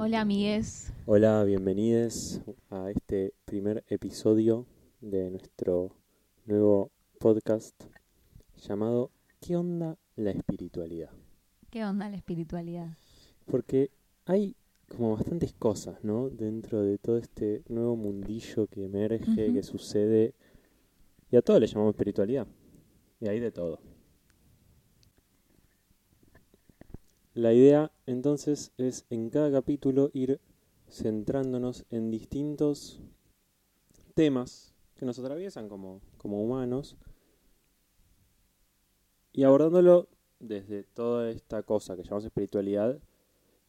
Hola amigues, Hola, bienvenidos a este primer episodio de nuestro nuevo podcast llamado ¿Qué onda la espiritualidad? ¿qué onda la espiritualidad? Porque hay como bastantes cosas, ¿no? Dentro de todo este nuevo mundillo que emerge, que sucede, y a todo le llamamos espiritualidad. Y hay de todo. La idea entonces es en cada capítulo ir centrándonos en distintos temas que nos atraviesan como, como humanos y abordándolo desde toda esta cosa que llamamos espiritualidad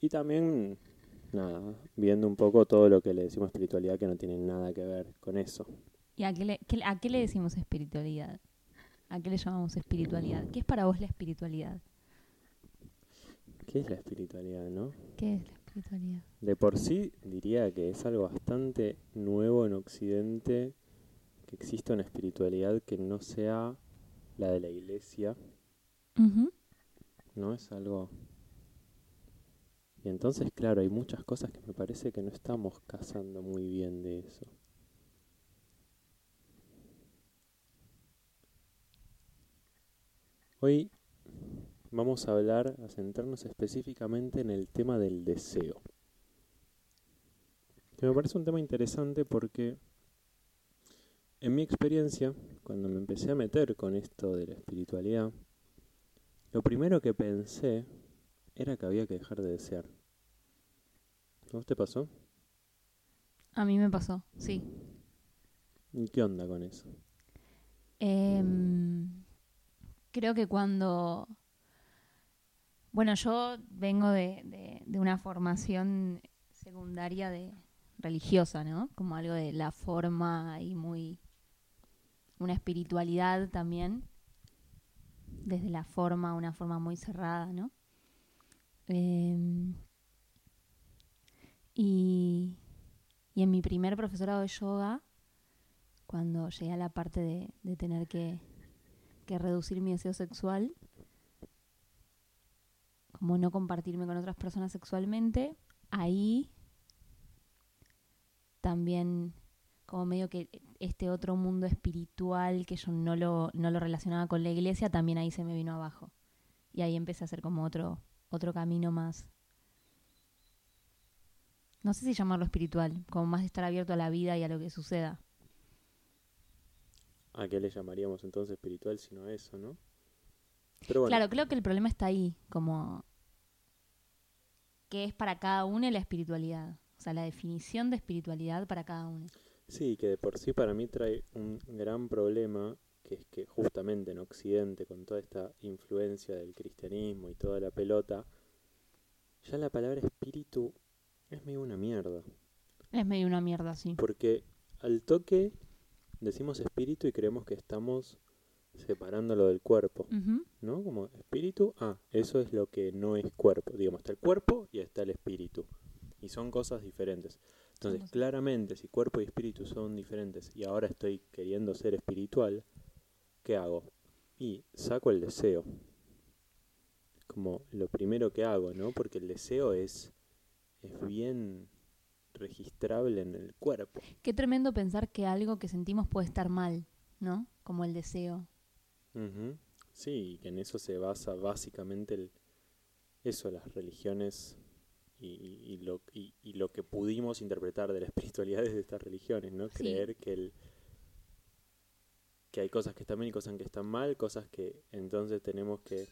y también, nada, viendo un poco todo lo que le decimos espiritualidad que no tiene nada que ver con eso. ¿Y a qué, le, a qué le decimos espiritualidad? ¿A qué le llamamos espiritualidad? ¿Qué es para vos la espiritualidad? ¿Qué es la espiritualidad, no? ¿Qué es la espiritualidad? De por sí diría que es algo bastante nuevo en Occidente que exista una espiritualidad que no sea la de la iglesia. ¿no? Es algo... Y entonces, claro, hay muchas cosas que me parece que no estamos cazando muy bien de eso. Hoy vamos a hablar, a centrarnos específicamente en el tema del deseo. Que me parece un tema interesante porque en mi experiencia, cuando me empecé a meter con esto de la espiritualidad, lo primero que pensé era que había que dejar de desear. ¿A vos te pasó? A mí me pasó, sí. ¿Y qué onda con eso? Em, creo que cuando... Bueno, yo vengo de, una formación secundaria de religiosa, ¿no? Como algo de la forma y muy... Una espiritualidad también. Desde la forma, una forma muy cerrada, ¿no? Em, y, en mi primer profesorado de yoga, cuando llegué a la parte de, tener que reducir mi deseo sexual, como no compartirme con otras personas sexualmente, ahí también como medio que este otro mundo espiritual que yo no lo, no lo relacionaba con la iglesia, también ahí se me vino abajo. Y ahí empecé a hacer como otro, otro camino más. No sé si llamarlo espiritual, como más de estar abierto a la vida y a lo que suceda. ¿A qué le llamaríamos entonces espiritual si no a eso, no? Pero bueno, Claro, creo que el problema está ahí, como qué es para cada uno la espiritualidad. O sea, la definición de espiritualidad para cada uno. sí, que de por sí para mí trae un gran problema, que es que justamente en Occidente, con toda esta influencia del cristianismo y toda la pelota, ya la palabra espíritu es medio una mierda. Es medio una mierda, sí. Porque al toque decimos espíritu y creemos que estamos separándolo del cuerpo, ¿no? Como espíritu, ah, eso es lo que no es cuerpo. Digamos, está el cuerpo y está el espíritu. Y son cosas diferentes. Entonces, claramente, si cuerpo y espíritu son diferentes y ahora estoy queriendo ser espiritual, ¿qué hago? Y saco el deseo. Como lo primero que hago, ¿no? Porque el deseo es, es bien registrable en el cuerpo. Qué tremendo pensar que algo que sentimos puede estar mal, ¿no? Como el deseo. Ujú. Sí, y que en eso se basa básicamente el, eso, las religiones y, y- y lo, y, y lo que pudimos interpretar de la espiritualidad desde estas religiones, ¿no? Sí. Creer que el que hay cosas que están bien y cosas que están mal, cosas que entonces tenemos que,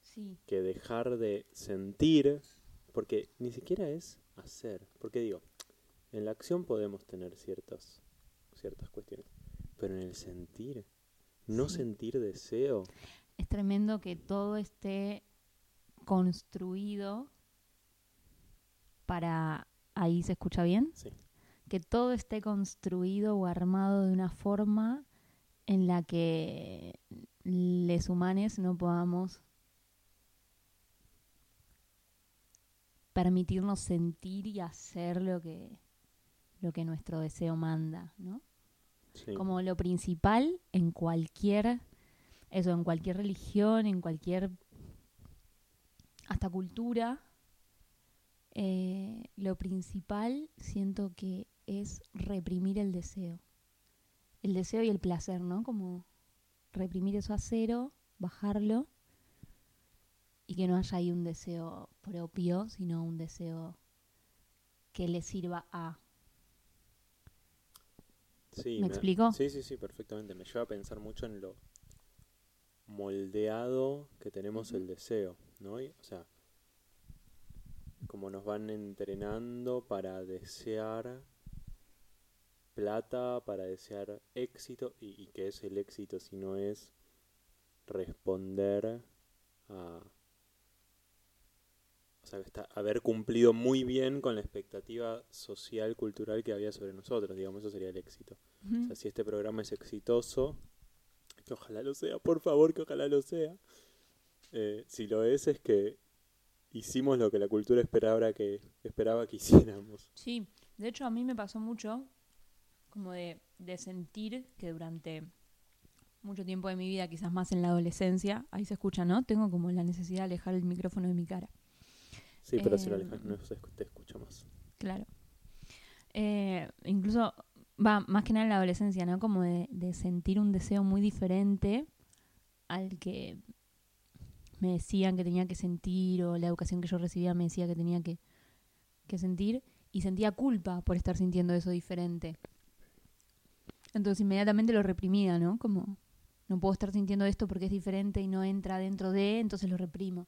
Sí. que dejar de sentir, porque ni siquiera es hacer, porque digo, en la acción podemos tener ciertas, ciertas cuestiones, pero en el sentir, no Sí. sentir deseo, Es tremendo que todo esté construido para... Ahí se escucha bien. sí. que todo esté construido o armado de una forma en la que les humanos no podamos permitirnos sentir y hacer lo que lo que nuestro deseo manda, ¿no? Como lo principal en cualquier eso, en cualquier religión, en cualquier hasta cultura eh, lo principal siento que es reprimir el deseo. El deseo y el placer, ¿no? Como reprimir eso a cero, bajarlo y que no haya ahí un deseo propio, sino un deseo que le sirva a. Sí, ¿Me explico? Sí, sí, sí, perfectamente. Me lleva a pensar mucho en lo moldeado que tenemos el deseo, ¿no? Y, o sea, como nos van entrenando para desear plata, para desear éxito, y, y qué es el éxito si no es responder a... O sea, está, haber cumplido muy bien con la expectativa social, cultural que había sobre nosotros, digamos, eso sería el éxito. O sea, si este programa es exitoso, que ojalá lo sea, por favor, que ojalá lo sea. Eh, si lo es, es que hicimos lo que la cultura esperaba que, esperaba que hiciéramos. Sí, de hecho a mí me pasó mucho como de, de sentir que durante mucho tiempo de mi vida, quizás más en la adolescencia, ahí se escucha, ¿no? Tengo como la necesidad de alejar el micrófono de mi cara. Sí, pero si lo Eh, alejas no se te escucha más. Claro. Eh, incluso, va, más que nada en la adolescencia, ¿no? Como de, de sentir un deseo muy diferente al que me decían que tenía que sentir o la educación que yo recibía me decía que tenía que, que sentir y sentía culpa por estar sintiendo eso diferente. Entonces inmediatamente lo reprimía, ¿no? Como no puedo estar sintiendo esto porque es diferente y no entra dentro de, entonces lo reprimo.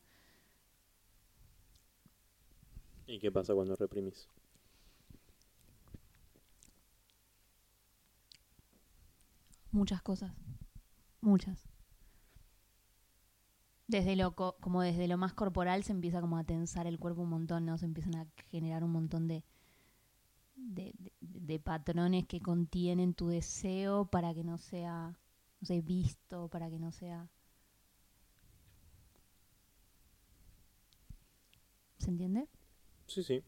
¿Y qué pasa cuando reprimís? Muchas cosas. Muchas. Desde lo co- como desde lo más corporal se empieza como a tensar el cuerpo un montón, ¿no? Se empiezan a generar un montón de, de, de- de patrones que contienen tu deseo para que no sea, no sé, visto, para que no sea... ¿Se entiende? Sí, sí.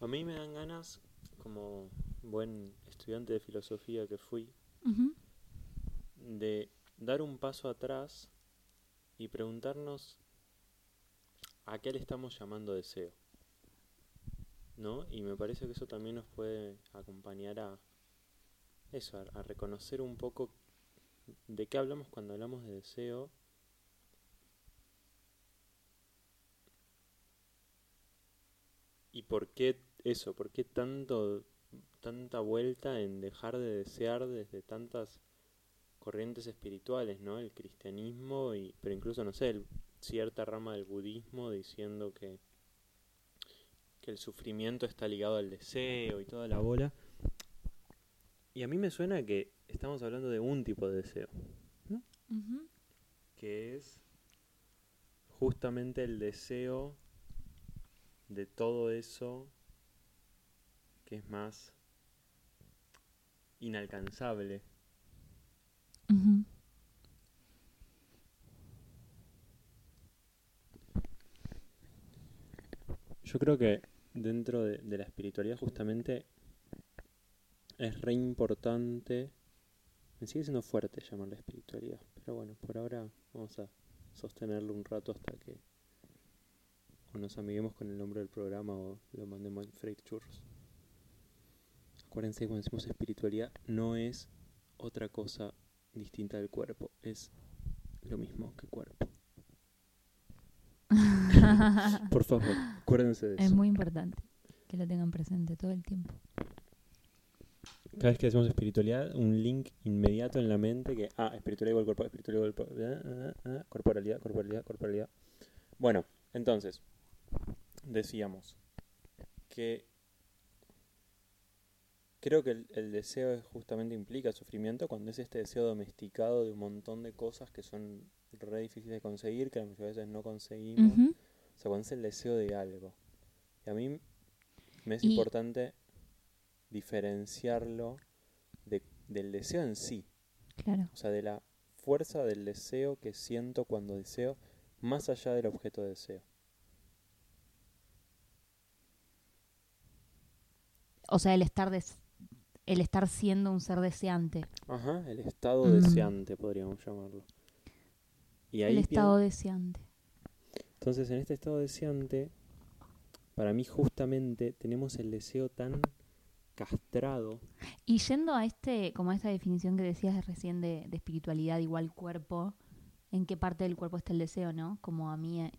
A mí me dan ganas, como buen estudiante de filosofía que fui, Ujú. De dar un paso atrás y preguntarnos a qué le estamos llamando deseo. ¿No? Y me parece que eso también nos puede acompañar a eso, a, reconocer un poco de qué hablamos cuando hablamos de deseo. Y por qué eso, por qué tanto tanta vuelta en dejar de desear desde tantas corrientes espirituales, ¿no? El cristianismo, y, pero incluso, no sé, el- cierta rama del budismo diciendo que, que el sufrimiento está ligado al deseo y toda la bola. Y a mí me suena que estamos hablando de un tipo de deseo, que es justamente el deseo de todo eso que es más inalcanzable, Yo creo que dentro de, la espiritualidad justamente es re importante, me sigue siendo fuerte llamarla espiritualidad, pero bueno, por ahora vamos a sostenerlo un rato hasta que o nos amiguemos con el nombre del programa o lo mandemos en freight churros. Acuérdense que cuando decimos espiritualidad no es otra cosa distinta del cuerpo, es lo mismo que cuerpo. Por favor, acuérdense de eso. es muy importante que lo tengan presente todo el tiempo. Cada vez que decimos espiritualidad, un link inmediato en la mente que, ah, espiritualidad igual cuerpo, espiritualidad igual cuerpo, ah, ah, ah, corporalidad, corporalidad, corporalidad. Bueno, entonces, decíamos que creo que el, el deseo es- justamente implica sufrimiento cuando es este deseo domesticado de un montón de cosas que son re difíciles de conseguir, que la mayoría de veces no conseguimos. O sea, cuando es el deseo de algo. Y a mí me es Y- importante diferenciarlo de- del deseo en sí. Claro. O sea, de la fuerza del deseo que siento cuando deseo, más allá del objeto de deseo. O sea, el estar des- el estar siendo un ser deseante. Ajá, el estado Mm. deseante, podríamos llamarlo. Y ahí el estado deseante. Entonces, en este estado deseante, para mí justamente tenemos el deseo tan castrado. Y yendo a este, como a esta definición que decías recién de, de espiritualidad igual cuerpo, ¿en qué parte del cuerpo está el deseo, no? Como a mí eh,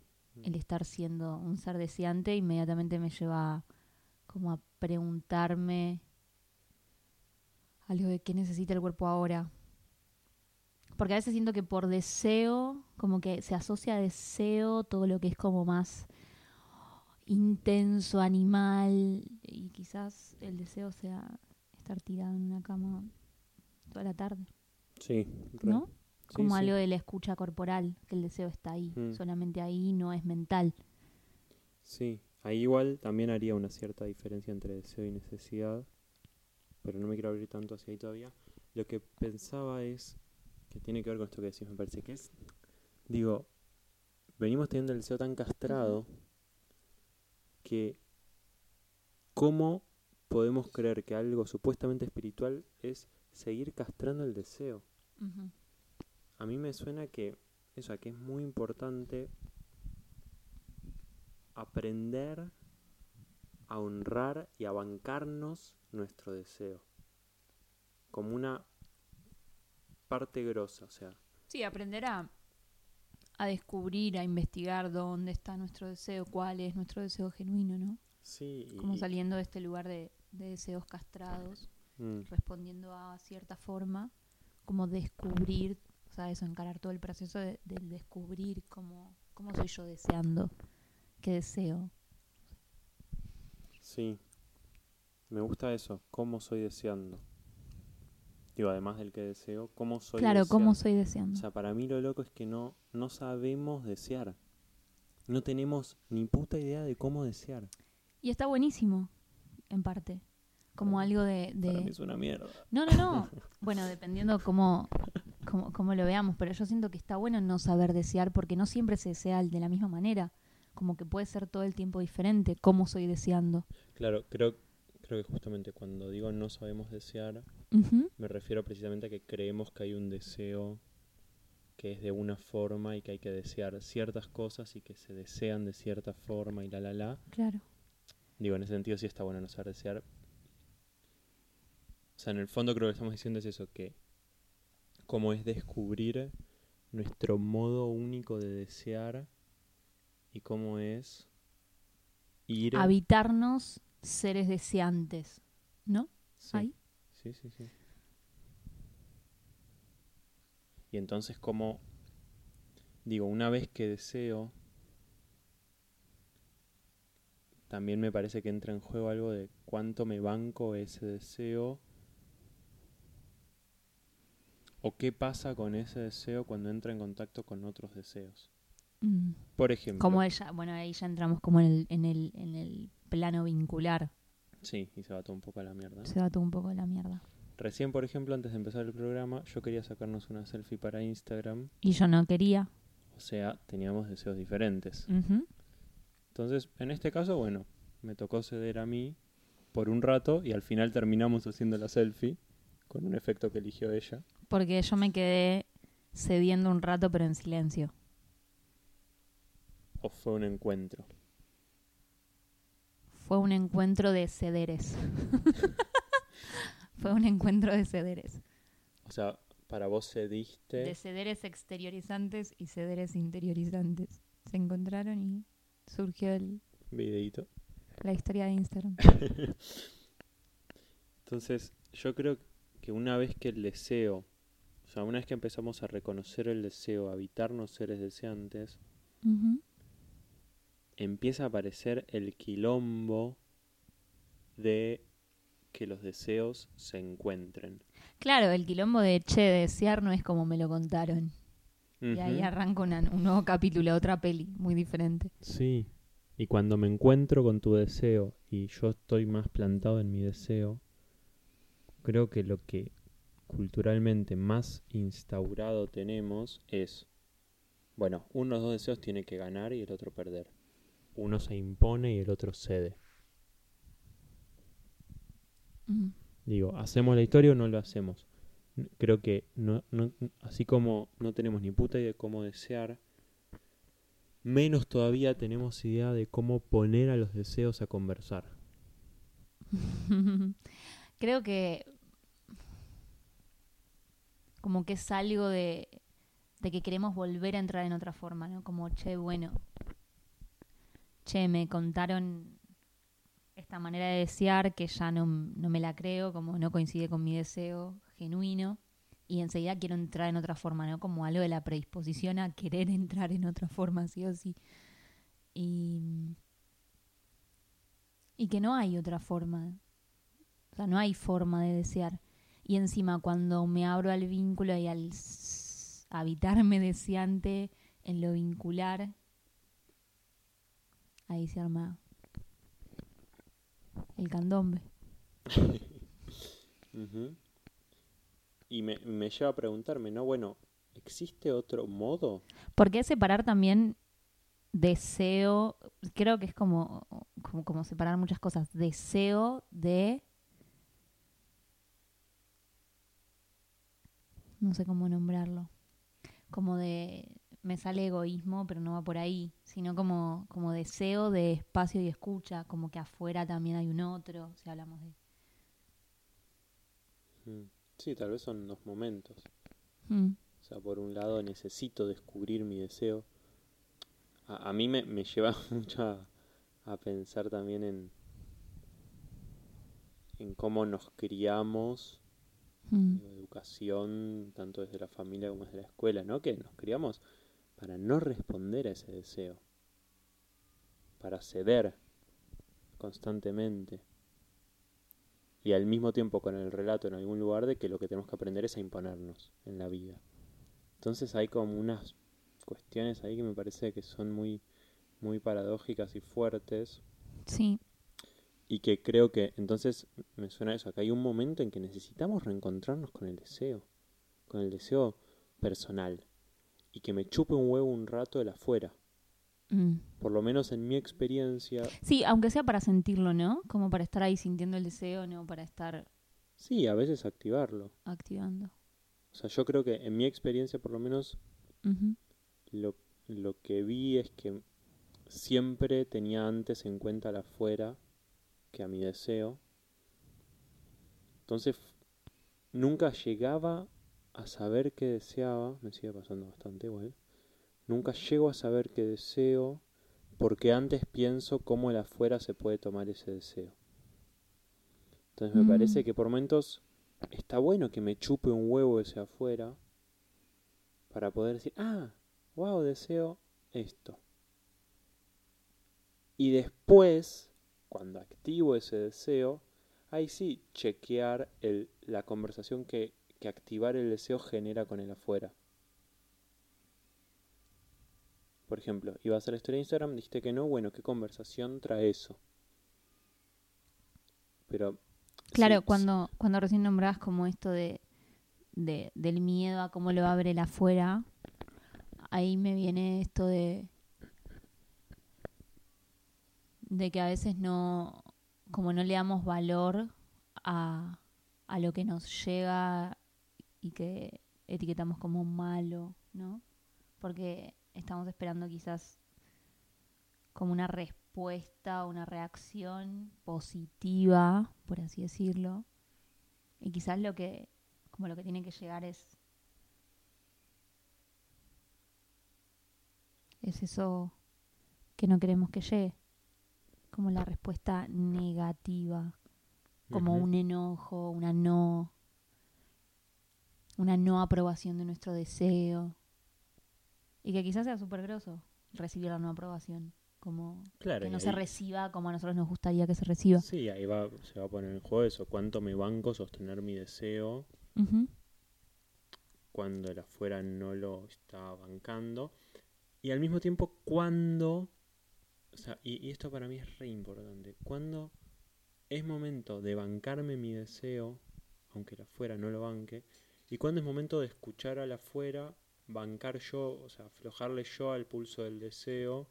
el estar siendo un ser deseante inmediatamente me lleva como a preguntarme algo de qué necesita el cuerpo ahora. Porque a veces siento que por deseo, como que se asocia a deseo todo lo que es como más intenso, animal, y quizás el deseo sea estar tirado en una cama toda la tarde, Sí. ¿no? Sí, Como sí. algo de la escucha corporal, que el deseo está ahí, Mm. solamente ahí, no es mental. Sí, ahí igual también haría una cierta diferencia entre deseo y necesidad, pero no me quiero abrir tanto hacia ahí todavía. Lo que pensaba es que tiene que ver con esto que decís, me parece que es, digo, venimos teniendo el deseo tan castrado que cómo podemos creer que algo supuestamente espiritual es seguir castrando el deseo. A mí me suena que eso, que es muy importante aprender a honrar y a bancarnos nuestro deseo. Como una parte grosa, o sea, Sí, aprender a, a descubrir, a investigar dónde está nuestro deseo, cuál es nuestro deseo genuino, ¿no? sí. Como y- saliendo de este lugar de, de deseos castrados, mm, respondiendo a cierta forma, como descubrir, o sea, eso, encarar todo el proceso de- del descubrir cómo, cómo soy yo deseando, qué deseo. Sí. Me gusta eso, cómo soy deseando. Digo, además del que deseo, cómo soy claro, cómo deseando. soy deseando. O sea, para mí lo loco es que no, no sabemos desear. No tenemos ni puta idea de cómo desear. y está buenísimo, en parte. Como algo de... de- Para mí es una mierda. No, no, no. Bueno, dependiendo cómo, cómo, cómo lo veamos, pero yo siento que está bueno no saber desear porque no siempre se desea de la misma manera. Como que puede ser todo el tiempo diferente, cómo soy deseando. Claro, creo, creo que justamente cuando digo no sabemos desear, me refiero precisamente a que creemos que hay un deseo que es de una forma y que hay que desear ciertas cosas y que se desean de cierta forma y la la la. Claro. Digo, en ese sentido sí está bueno no saber desear. O sea, en el fondo creo que estamos diciendo es eso, que como es descubrir nuestro modo único de desear y cómo es ir... Habitarnos seres deseantes, ¿no? Sí. Ahí. Sí, sí, sí. Y entonces como, digo, una vez que deseo, también me parece que entra en juego algo de cuánto me banco ese deseo o qué pasa con ese deseo cuando entra en contacto con otros deseos. Mm. Por ejemplo, Como ella, bueno, ahí ya entramos como en el, en el, en el plano vincular. sí, y se va todo un poco a la mierda. Se va todo un poco a la mierda. Recién, por ejemplo, antes de empezar el programa, yo quería sacarnos una selfie para Instagram Y yo no quería. O sea, teníamos deseos diferentes. Entonces, en este caso, bueno, me tocó ceder a mí por un rato y al final terminamos haciendo la selfie con un efecto que eligió ella. Porque yo me quedé cediendo un rato, pero en silencio. O fue un encuentro. Fue un encuentro de cederes. Fue un encuentro de cederes. O sea, para vos cediste. De cederes exteriorizantes y cederes interiorizantes. Se encontraron y surgió el- Videíto. la historia de Instagram. Entonces, yo creo que una vez que el deseo, o sea, una vez que empezamos a reconocer el deseo, a habitarnos seres deseantes. Empieza a aparecer el quilombo de que los deseos se encuentren. Claro, el quilombo de che, desear no es como me lo contaron. Y ahí arranca una- un nuevo capítulo, otra peli, muy diferente. Sí. Y cuando me encuentro con tu deseo y yo estoy más plantado en mi deseo, creo que lo que culturalmente más instaurado tenemos es, bueno, uno de los dos deseos tiene que ganar y el otro perder. Uno se impone y el otro cede. Digo, ¿hacemos la historia o no lo hacemos? Creo que no, no, así como no tenemos ni puta idea de cómo desear, menos todavía tenemos idea de cómo poner a los deseos a conversar. Creo que como que es algo de, de que queremos volver a entrar en otra forma, ¿no? Como, che, bueno, che, me contaron esta manera de desear que ya no, no me la creo, como no coincide con mi deseo genuino y enseguida quiero entrar en otra forma, ¿no? Como algo de la predisposición a querer entrar en otra forma, sí o sí. Y, y que no hay otra forma. O sea, no hay forma de desear. Y encima cuando me abro al vínculo y al habitarme deseante en lo vincular, ahí se arma el candombe. Y me, me lleva a preguntarme, ¿no? Bueno, ¿existe otro modo? ¿Por qué separar también deseo? Creo que es como, como, como separar muchas cosas. Deseo de... No sé cómo nombrarlo. Como de... Me sale egoísmo, pero no va por ahí, sino como, como deseo de espacio y escucha, como que afuera también hay un otro, si hablamos de... Mm. Sí, tal vez son dos momentos. Mm. O sea, por un lado necesito descubrir mi deseo. A, a mí me, me, lleva mucho a, a, pensar también en, en cómo nos criamos, mm. educación, tanto desde la familia como desde la escuela, ¿no? Que nos criamos para no responder a ese deseo, para ceder constantemente y al mismo tiempo con el relato en algún lugar de que lo que tenemos que aprender es a imponernos en la vida. Entonces hay como unas cuestiones ahí que me parece que son muy, muy paradójicas y fuertes. Sí. Y que creo que entonces me suena eso, que hay un momento en que necesitamos reencontrarnos con el deseo, con el deseo personal, y que me chupe un huevo un rato de la afuera. Mm. Por lo menos en mi experiencia. Sí, aunque sea para sentirlo, ¿no? Como para estar ahí sintiendo el deseo, ¿no? Para estar. Sí, a veces activarlo. Activando. O sea, yo creo que en mi experiencia, por lo menos, lo, lo que vi es que siempre tenía antes en cuenta la afuera que a mi deseo. Entonces, nunca llegaba a saber qué deseaba. Me sigue pasando bastante igual. Nunca llego a saber qué deseo porque antes pienso cómo el afuera se puede tomar ese deseo. Entonces me Mm. parece que por momentos está bueno que me chupe un huevo ese afuera para poder decir, ah, wow, deseo esto. Y después, cuando activo ese deseo, ahí sí chequear el, la conversación que, que activar el deseo genera con el afuera. Por ejemplo, iba a la historia de Instagram, dijiste que no, bueno, ¿qué conversación trae eso? Pero... Claro, sí, cuando, cuando recién nombrabas como esto de, de, del miedo a cómo lo abre el afuera, ahí me viene esto de de que a veces no como no le damos valor a, a lo que nos llega y que etiquetamos como malo, ¿no? Porque estamos esperando quizás como una respuesta, una reacción positiva, por así decirlo. Y quizás lo que, como lo que tiene que llegar es, es eso que no queremos que llegue, como la respuesta negativa, como un enojo, una no, una no aprobación de nuestro deseo. Y que quizás sea súper groso recibir la no aprobación. Como Claro, que no se reciba como a nosotros nos gustaría que se reciba. Sí, ahí va, se va a poner en juego eso, cuánto me banco sostener mi deseo cuando el afuera no lo está bancando. Y al mismo tiempo, cuando, o sea, y, y esto para mí es re importante, cuando es momento de bancarme mi deseo, aunque el afuera no lo banque, y cuando es momento de escuchar al afuera, bancar yo, o sea, aflojarle yo al pulso del deseo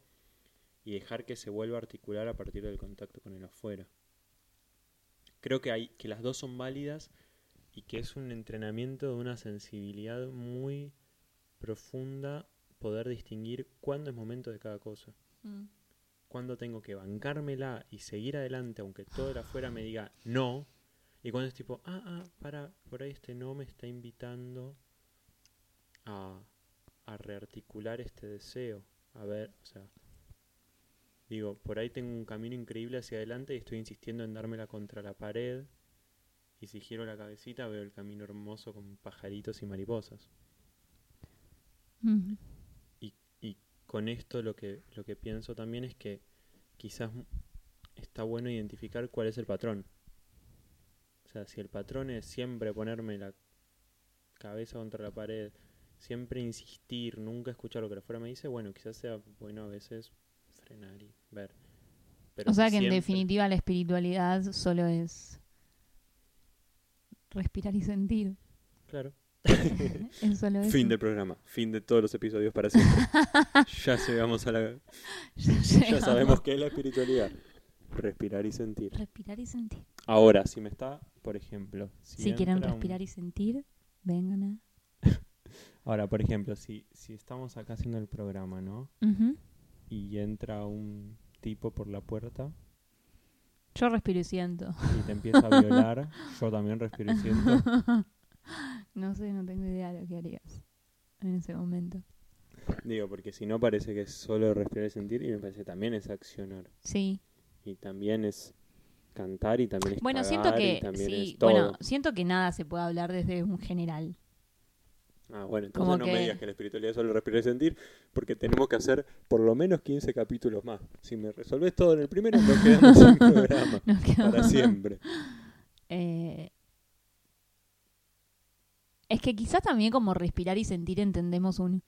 y dejar que se vuelva a articular a partir del contacto con el afuera. Creo que hay que las dos son válidas y que es un entrenamiento de una sensibilidad muy profunda poder distinguir cuándo es momento de cada cosa. Mm. Cuándo tengo que bancármela y seguir adelante aunque todo de afuera me diga no. Y cuando es tipo, ah, ah, para, por ahí este no me está invitando a, a rearticular este deseo. A ver, o sea, digo, por ahí tengo un camino increíble hacia adelante y estoy insistiendo en dármela contra la pared. Y si giro la cabecita veo el camino hermoso con pajaritos y mariposas. Mm. Y con esto lo que, lo que pienso también es que quizás está bueno identificar cuál es el patrón. O sea, si el patrón es siempre ponerme la cabeza contra la pared, siempre insistir, nunca escuchar lo que afuera me dice, bueno, quizás sea bueno a veces frenar y ver. Pero O sea que en definitiva la espiritualidad solo es respirar y sentir. Claro. es solo eso. Fin del programa, fin de todos los episodios para siempre. ya llegamos a la... Ya sabemos qué es la espiritualidad. Respirar y sentir. Respirar y sentir. Ahora, si me está, por ejemplo, si, Si, quieren un- respirar y sentir, vengan Ahora, por ejemplo, si, si estamos acá haciendo el programa, ¿no? a... Y entra un tipo por la puerta Yo respiro y siento. y te empieza a violar, yo también respiro y siento. No sé, no tengo idea de lo que harías en ese momento. Digo, porque si no parece que es solo respirar y sentir, y me parece que también es accionar. Sí. Y también es cantar y también es Bueno, cagar, siento que sí, bueno, siento que nada se puede hablar desde un general. Ah, bueno, entonces como no que- me digas que la espiritualidad es solo respirar y sentir, porque tenemos que hacer por lo menos 15 capítulos más. Si me resolves todo en el primero, nos quedamos sin programa. Nos quedamos- Para siempre. Eh, es que quizás también como respirar y sentir entendemos un...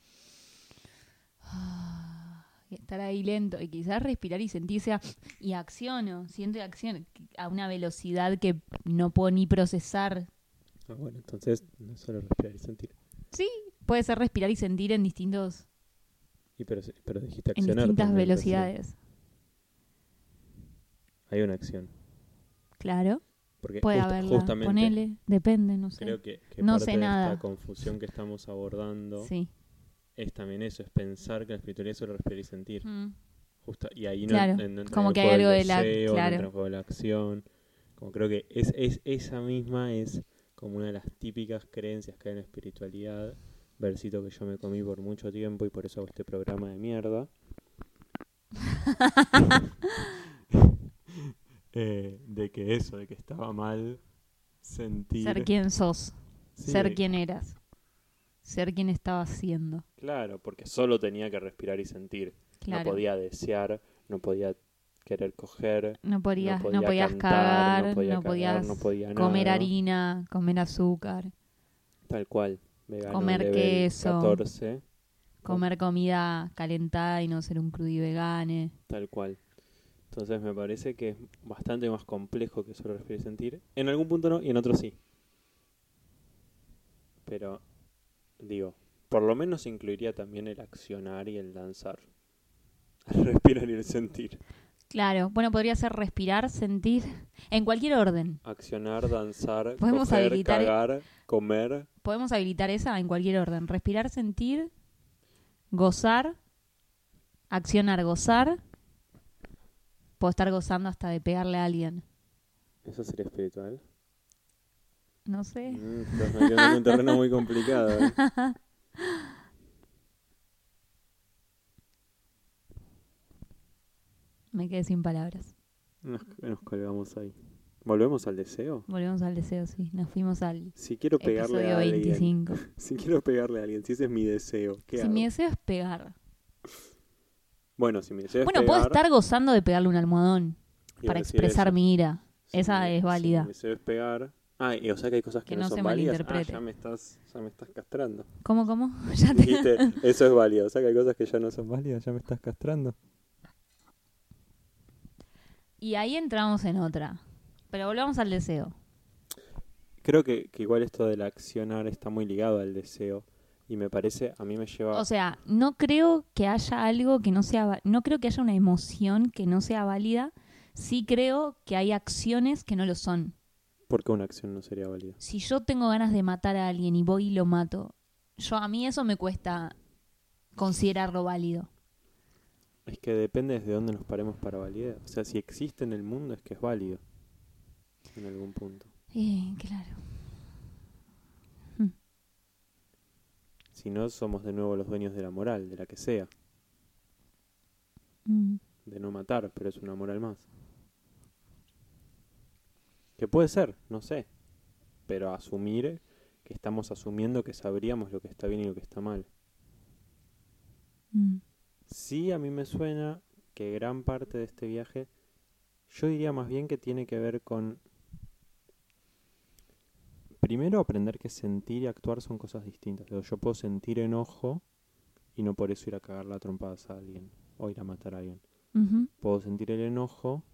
estar ahí lento. Y quizás respirar y sentir sea... Y acciono, siento y acciono a una velocidad que no puedo ni procesar. Ah, bueno, entonces no es solo respirar y sentir. Sí, puede ser respirar y sentir en distintos Y pero, pero dijiste en accionar. distintas también, recién. velocidades. Hay una acción. Claro, Porque puede just- haberla. justamente Ponele, depende, no sé. creo que, que No parte sé de nada. esta confusión que estamos abordando Sí. Es también eso, es pensar que la espiritualidad es solo respirar y sentir. Mm. Justa- y ahí Claro, no, en- como en el que hay algo de la- deseo, claro. juego la acción. Como creo que es, es esa misma es como una de las típicas creencias que hay en la espiritualidad. Versito que yo me comí por mucho tiempo y por eso hago este programa de mierda. Eh, de que eso, de que estaba mal sentir. Ser quien sos, Sí, ser quien eras, ser quien estabas siendo. Claro, porque solo tenía que respirar y sentir. Claro. No podía desear, no podía querer coger, No podías, no no, podía podías cantar, cagar, no podía no cagar, podías no podía comer nada. harina, comer azúcar, Tal cual. Vegano Comer queso. 14, comer comida calentada y no ser un crudi vegane. tal cual. Entonces me parece que es bastante más complejo que solo respirar y sentir. En algún punto no y en otro sí. Pero, digo, por lo menos incluiría también el accionar y el danzar. El respirar y el sentir. Claro, bueno, podría ser respirar, sentir, en cualquier orden. Accionar, danzar, Podemos coger, habilitar- cagar, comer. Podemos habilitar esa en cualquier orden. Respirar, sentir, gozar, accionar, gozar. Puedo estar gozando hasta de pegarle a alguien. ¿Eso sería espiritual? No sé. Estás metiendo en un terreno muy complicado. ¿eh? Me quedé sin palabras. Nos, nos colgamos ahí. ¿Volvemos al deseo? Volvemos al deseo, sí. Nos fuimos al Si quiero pegarle a alguien. 25. Si quiero pegarle a alguien, si ese es mi deseo, ¿qué Si hago? mi deseo es pegar. Bueno, si mi deseo Bueno, es puedo pegar... estar gozando de pegarle un almohadón para expresar eso. mi ira. Si Esa mi- es si válida. mi deseo es pegar... Ah, y, o sea que hay cosas que, Que no, no son se válidas. Ah, ya me estás, ya me estás castrando. ¿Cómo, cómo? Ya te- Dijiste, eso es válido. O sea que hay cosas que ya no son válidas, ya me estás castrando. Y ahí entramos en otra. Pero volvamos al deseo. Creo que, que igual esto del accionar está muy ligado al deseo. Y me parece, a mí me lleva... O sea, no creo que haya algo que no sea... No creo que haya una emoción que no sea válida. Sí creo que hay acciones que no lo son. ¿Por qué una acción no sería válida? Si yo tengo ganas de matar a alguien y voy y lo mato, yo a mí eso me cuesta considerarlo válido. Es que depende desde dónde nos paremos para validar. O sea, si existe en el mundo es que es válido. En algún punto. Eh, claro. Si no, somos de nuevo los dueños de la moral, de la que sea. Mm. De no matar, pero es una moral más. Que puede ser, no sé. Pero asumir que estamos asumiendo que sabríamos lo que está bien y lo que está mal. Mm. Sí, a mí me suena que gran parte de este viaje, yo diría más bien que tiene que ver con, primero, aprender que sentir y actuar son cosas distintas. Yo puedo sentir enojo y no por eso ir a cagar la trompadas a alguien o ir a matar a alguien. Puedo sentir el enojo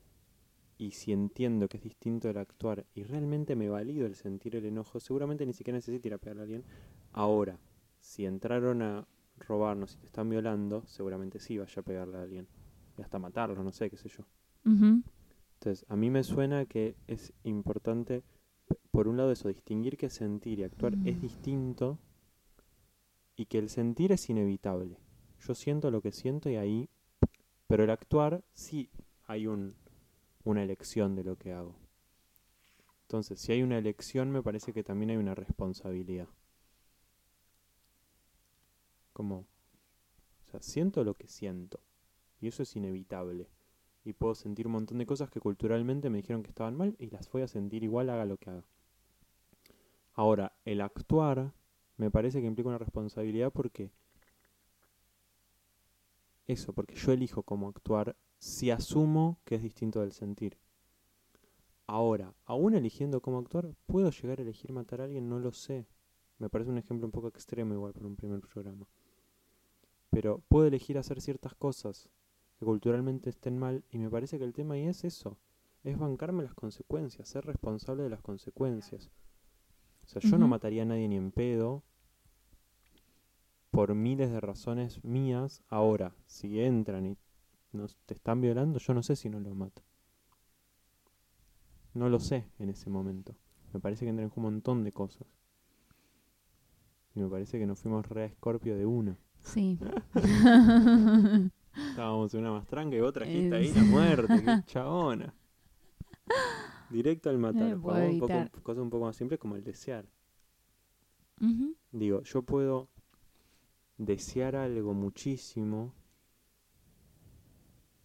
y si entiendo que es distinto el actuar y realmente me valido el sentir el enojo, seguramente ni siquiera necesito ir a pegarle a alguien. Ahora, si entraron a robarnos y te están violando, seguramente sí vaya a pegarle a alguien. Y hasta matarlo, no sé, qué sé yo. Entonces, a mí me suena que es importante, por un lado eso, distinguir que sentir y actuar es Mm. distinto y que el sentir es inevitable. Yo siento lo que siento y ahí, pero el actuar sí hay un, una elección de lo que hago. Entonces, si hay una elección, me parece que también hay una responsabilidad. Como, o sea, siento lo que siento y eso es inevitable y puedo sentir un montón de cosas que culturalmente me dijeron que estaban mal y las voy a sentir igual haga lo que haga. Ahora, el actuar me parece que implica una responsabilidad porque eso, porque yo elijo cómo actuar si asumo que es distinto del sentir. Ahora, aún eligiendo cómo actuar, ¿puedo llegar a elegir matar a alguien? No lo sé. Me parece un ejemplo un poco extremo igual para un primer programa. Pero puedo elegir hacer ciertas cosas que culturalmente estén mal y me parece que el tema ahí es eso, es bancarme las consecuencias, ser responsable de las consecuencias. O sea, yo no mataría a nadie ni en pedo por miles de razones mías. Ahora, si entran y nos te están violando, yo no sé si no los mato. No lo sé en ese momento. Me parece que entran un montón de cosas. Y me parece que nos fuimos re a Scorpio de una. Sí. Estábamos una más tranca y vos trajiste Eh, ahí la muerte, qué chabona. Directo al matar. puedo Jugamos un poco, cosas un poco más simples como el desear. Digo, yo puedo desear algo muchísimo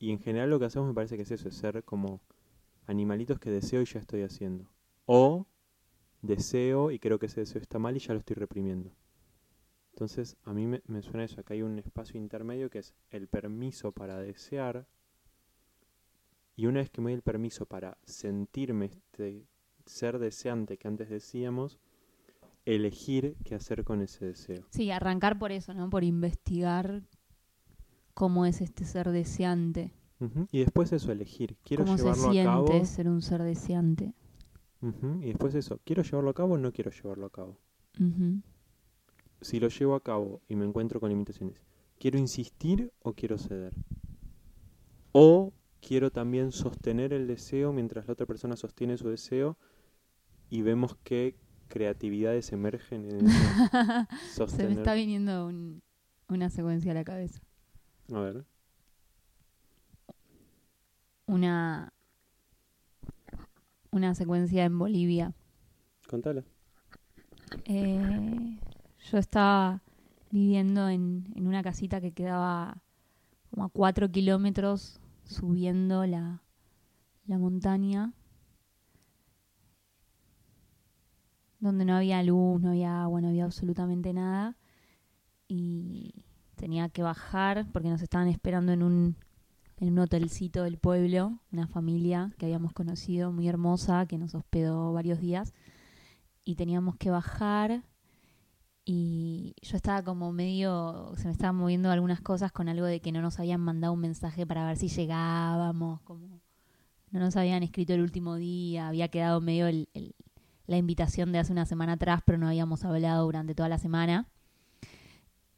y en general lo que hacemos me parece que es eso, es ser como animalitos que deseo y ya estoy haciendo. O deseo y creo que ese deseo está mal y ya lo estoy reprimiendo. Entonces, a mí me, me suena eso, acá hay un espacio intermedio que es el permiso para desear y una vez que me doy el permiso para sentirme este ser deseante que antes decíamos, elegir qué hacer con ese deseo. Sí, arrancar por eso, ¿no? Por investigar cómo es este ser deseante. Y después eso, elegir. Quiero cómo se llevarlo a cabo. ser un ser deseante. Y después eso, ¿quiero llevarlo a cabo o no quiero llevarlo a cabo? Si lo llevo a cabo y me encuentro con limitaciones, ¿quiero insistir o quiero ceder? O quiero también sostener el deseo mientras la otra persona sostiene su deseo y vemos qué creatividades emergen en Se sostener. me está viniendo un- una secuencia a la cabeza. A ver. Una, una secuencia en Bolivia. Contala. Eh, yo estaba viviendo en, en una casita que quedaba como a cuatro kilómetros subiendo la, la montaña, donde no había luz, no había agua, no había absolutamente nada. Y tenía que bajar porque nos estaban esperando en un, en un hotelcito del pueblo, una familia que habíamos conocido muy hermosa, que nos hospedó varios días y teníamos que bajar y yo estaba como medio, se me estaban moviendo algunas cosas con algo de que no nos habían mandado un mensaje para ver si llegábamos, como no nos habían escrito el último día, había quedado medio el- el- la invitación de hace una semana atrás, pero no habíamos hablado durante toda la semana.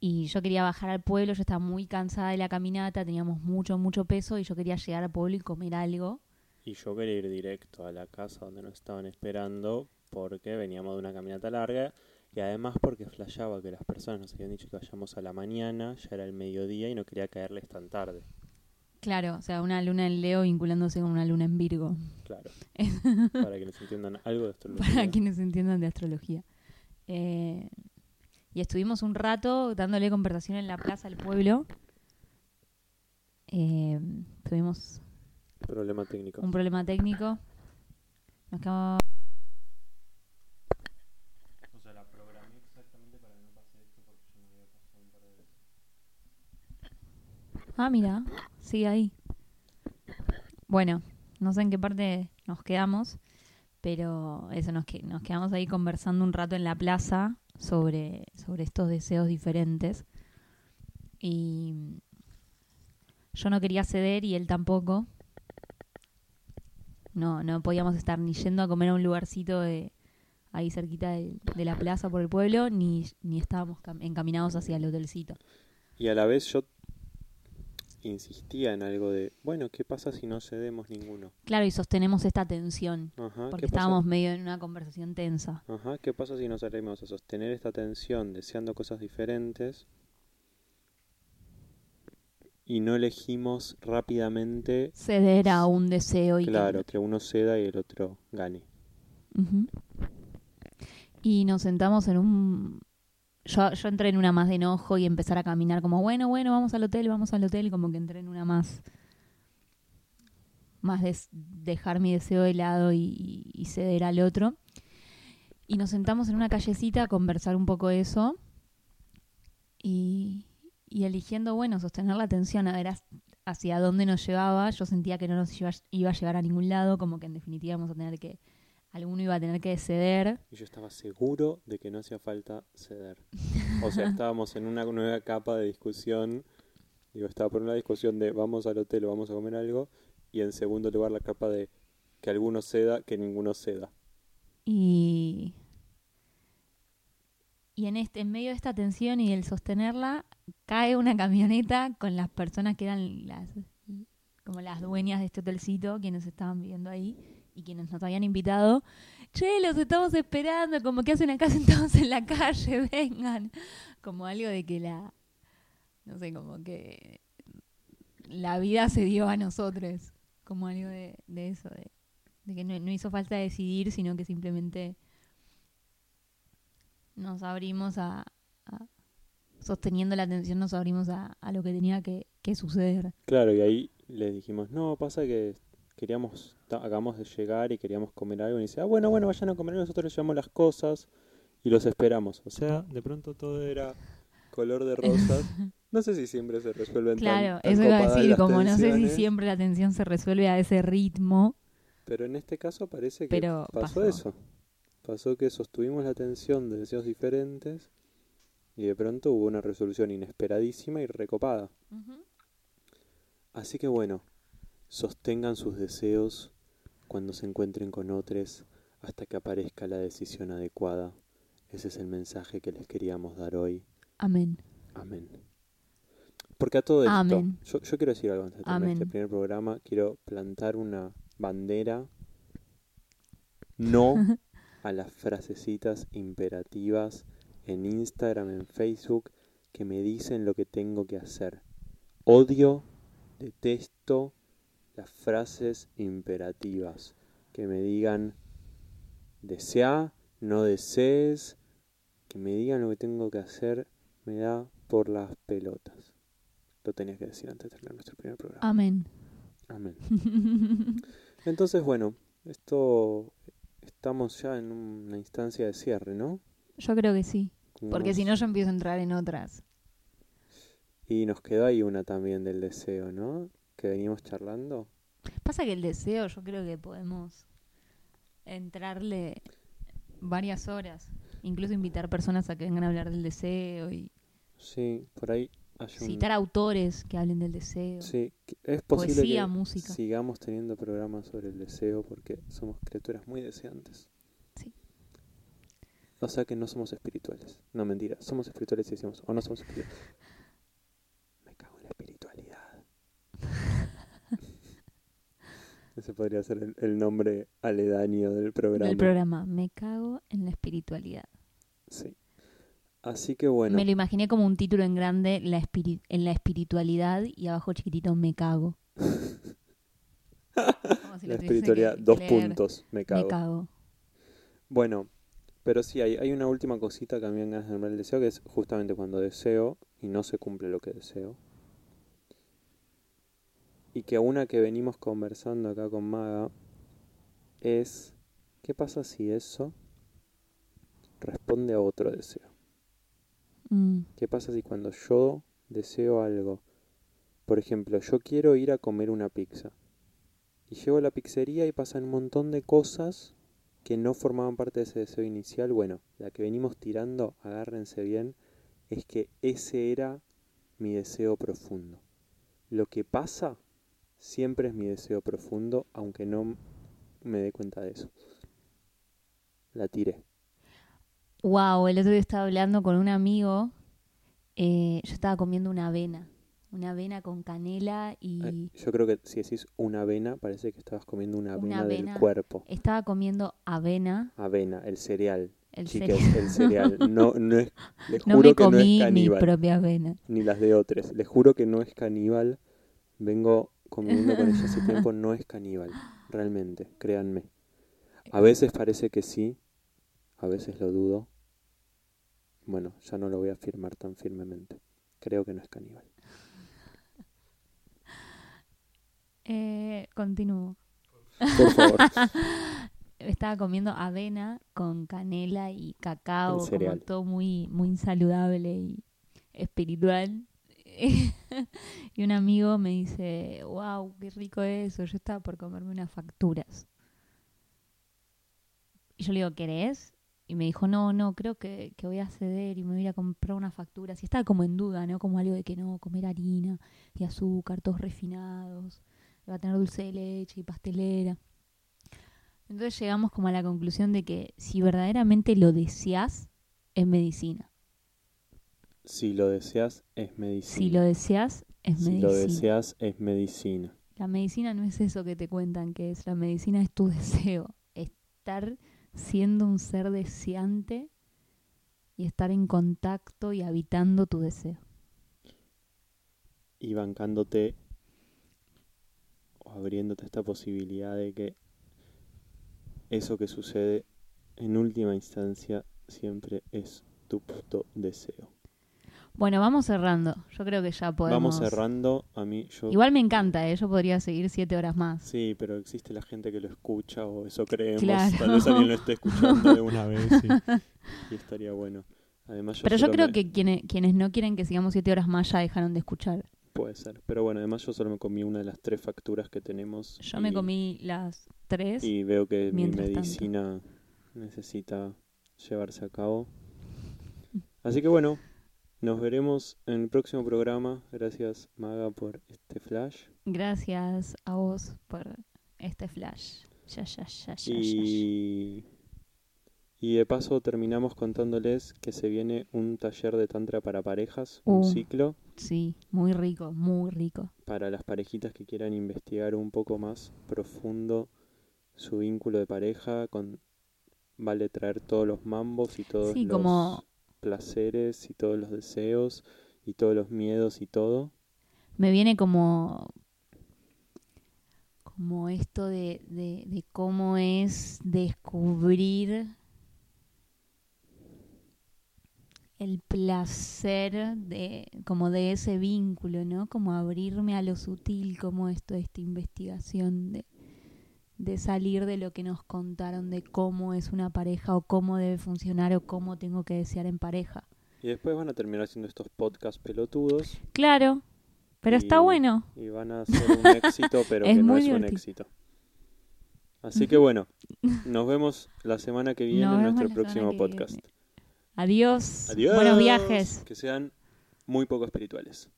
Y yo quería bajar al pueblo, yo estaba muy cansada de la caminata, teníamos mucho, mucho peso y yo quería llegar al pueblo y comer algo. Y yo quería ir directo a la casa donde nos estaban esperando porque veníamos de una caminata larga Y además porque flasheaba que las personas nos habían dicho que vayamos a la mañana, ya era el mediodía y no quería caerles tan tarde. Claro, o sea, una luna en Leo vinculándose con una luna en Virgo. Claro. Para que nos entiendan algo de astrología. Para quienes entiendan de astrología. Eh, y estuvimos un rato dándole conversación en la plaza del pueblo. Eh, tuvimos Problema técnico. un problema técnico. Nos quedamos... O sea, la programé exactamente para que no pase esto porque yo me había pasado un par de veces. Ah, mira, sigue ahí. Bueno, no sé en qué parte nos quedamos, pero eso, nos, que- nos quedamos ahí conversando un rato en la plaza sobre, sobre estos deseos diferentes. Y yo no quería ceder y él tampoco. No, no podíamos estar ni yendo a comer a un lugarcito de, ahí cerquita de, de la plaza por el pueblo, ni, ni estábamos cam- encaminados hacia el hotelcito. Y a la vez yo insistía en algo de, bueno, ¿qué pasa si no cedemos ninguno? Claro, y sostenemos esta tensión. Ajá, Porque estábamos medio en una conversación tensa. Ajá, ¿qué pasa si nos salimos a sostener esta tensión deseando cosas diferentes y no elegimos rápidamente, Ceder a un deseo y claro, que uno ceda y el otro gane? Y nos sentamos en un... Yo, yo entré en una más de enojo y empezar a caminar como, bueno, bueno, vamos al hotel, vamos al hotel, como que entré en una más... Más de dejar mi deseo de lado y, ceder al otro. Y nos sentamos en una callecita a conversar un poco eso. Y, y eligiendo, bueno, sostener la atención, a ver hacia dónde nos llevaba. Yo sentía que no nos iba, iba a llevar a ningún lado, como que en definitiva íbamos a tener que, alguno iba a tener que ceder. Y yo estaba seguro de que no hacía falta ceder. O sea, estábamos en una nueva capa de discusión. Digo, estaba por una discusión de vamos al hotel o vamos a comer algo. Y en segundo lugar la capa de que alguno ceda, que ninguno ceda. Y, y en, este, en medio de esta tensión y el sostenerla, cae una camioneta con las personas que eran las como las dueñas de este hotelcito, quienes estaban viviendo ahí y quienes nos habían invitado. Che, los estamos esperando, como que hacen acá sentados en la calle, vengan. Como algo de que la, no sé, como que la vida se dio a nosotros, como algo de, de eso, de, de que no, hizo falta decidir, sino que simplemente nos abrimos a, sosteniendo la atención, nos abrimos a, a lo que tenía que, que suceder. Claro, y ahí le dijimos, no, pasa que queríamos, acabamos de llegar y queríamos comer algo. Y dice, ah, bueno, bueno, vayan a comer, nosotros les llevamos las cosas y los esperamos. O sea, de pronto todo era color de rosas. No sé si siempre se resuelven tan- Claro, tan eso iba a decir, como no sé si siempre la atención se resuelve a ese ritmo, Pero en este caso parece que pero pasó, pasó. eso. Pasó que sostuvimos la tensión de deseos diferentes y de pronto hubo una resolución inesperadísima y recopada. Así que bueno, sostengan sus deseos cuando se encuentren con otros hasta que aparezca la decisión adecuada. Ese es el mensaje que les queríamos dar hoy. Amén. Amén. Porque a todo esto, Amén. Yo, yo quiero decir algo antes de terminar este primer programa. Quiero plantar una bandera no a las frasecitas imperativas en Instagram, en Facebook, que me dicen lo que tengo que hacer. Odio, detesto las frases imperativas que me digan desea, no desees, que me digan lo que tengo que hacer, me da por las pelotas. Lo tenías que decir antes de terminar nuestro primer programa. Amén. Amén. Entonces, bueno, esto estamos ya en una instancia de cierre, ¿no? Yo creo que sí, porque si no yo empiezo a entrar en otras. Y nos quedó ahí una también del deseo, ¿no? Que venimos charlando. Pasa que el deseo yo creo que podemos entrarle varias horas, incluso invitar personas a que vengan a hablar del deseo y Sí, por ahí un... citar autores que hablen del deseo. Sí, es posible Poesía, que música. sigamos teniendo programas sobre el deseo porque somos criaturas muy deseantes. Sí. O sea que no somos espirituales. No, mentira. Somos espirituales y decimos, o no somos espirituales. Me cago en la espiritualidad. Ese podría ser el, el nombre aledaño del programa. Del programa Me cago en la espiritualidad. Sí. Así que bueno. Me lo imaginé como un título en grande, la espiri- en la espiritualidad, y abajo chiquitito, me cago. Si La espiritualidad, dos leer. puntos, me Me cago. cago. Bueno, pero sí, hay, hay una última cosita que a mí me ganas de nombrar el deseo, que es justamente cuando deseo y no se cumple lo que deseo. Y que una que venimos conversando acá con Maga es, ¿qué pasa si eso responde a otro deseo? Mm, ¿Qué pasa si cuando yo deseo algo, por ejemplo, yo quiero ir a comer una pizza, y llego a la pizzería y pasan un montón de cosas que no formaban parte de ese deseo inicial? Bueno, la que venimos tirando, agárrense bien, es que ese era mi deseo profundo. Lo que pasa siempre es mi deseo profundo, aunque no me dé cuenta de eso. La tiré. Wow, el otro día estaba hablando con un amigo. eh, yo estaba comiendo una avena. Una avena con canela y Eh, Yo creo que si decís una avena, parece que estabas comiendo una Una avena, del cuerpo. estaba comiendo avena. Avena, el cereal. El cereal. el cereal. No, no es, les No juro me que no es comí mi caníbal. propia avena. Ni las de otros. Les juro que no es caníbal. Vengo conviviendo con ella hace tiempo. No es caníbal. Realmente, créanme. A veces parece que sí. A veces lo dudo. Bueno, ya no lo voy a afirmar tan firmemente. Creo que no es caníbal. Eh, continúo. Por favor. Estaba comiendo avena con canela y cacao, como todo muy, muy saludable y espiritual. y un amigo me dice, wow, qué rico eso, yo estaba por comerme unas facturas. Y yo le digo, ¿querés? Y me dijo, no, no, creo que, que voy a ceder y me voy a comprar unas facturas. Y estaba como en duda, ¿no? Como algo de que no, comer harina y azúcar, todos refinados. Va a tener dulce de leche y pastelera. Entonces llegamos como a la conclusión de que si verdaderamente lo deseas, es medicina. Si lo deseas, es medicina. Si lo deseas, es Si medicina. lo deseas, es medicina. La medicina no es eso que te cuentan que es. La medicina es tu deseo. Estar siendo un ser deseante y estar en contacto y habitando tu deseo. y bancándote o abriéndote esta posibilidad de que eso que sucede en última instancia siempre es tu puto deseo. Bueno, vamos cerrando. Yo creo que ya podemos. Vamos cerrando, a mí yo... Igual me encanta, ¿eh? yo podría seguir siete horas más. Sí, pero existe la gente que lo escucha o eso creemos. Claro. Tal vez alguien lo esté escuchando de una vez y, y estaría bueno. Además, yo Pero yo creo me- que quienes, quienes no quieren que sigamos siete horas más ya dejaron de escuchar. Puede ser. Pero bueno, además yo solo me comí una de las tres facturas que tenemos. Yo me comí las tres. Y veo que mi tanto. medicina necesita llevarse a cabo. Así que bueno, nos veremos en el próximo programa. Gracias Maga por este flash. Gracias a vos por este flash. Ya, ya, ya. Y, y de paso terminamos contándoles que se viene un taller de tantra para parejas, un Uh. ciclo Sí, muy rico, muy rico. para las parejitas que quieran investigar un poco más profundo su vínculo de pareja con vale traer todos los mambos y todos Sí, los como- placeres y todos los deseos y todos los miedos y todo Me viene como como esto de, de, cómo es descubrir el placer de como de ese vínculo, ¿no? Como abrirme a lo sutil, como esto, esta investigación de, de salir de lo que nos contaron de cómo es una pareja o cómo debe funcionar o cómo tengo que desear en pareja. y después van a terminar haciendo estos podcasts pelotudos Claro, pero está bueno. y van a ser un éxito pero Es que no es un éxito así que bueno nos vemos la semana que viene Nos en nuestro próximo podcast. Adiós. adiós Buenos viajes. que sean muy poco espirituales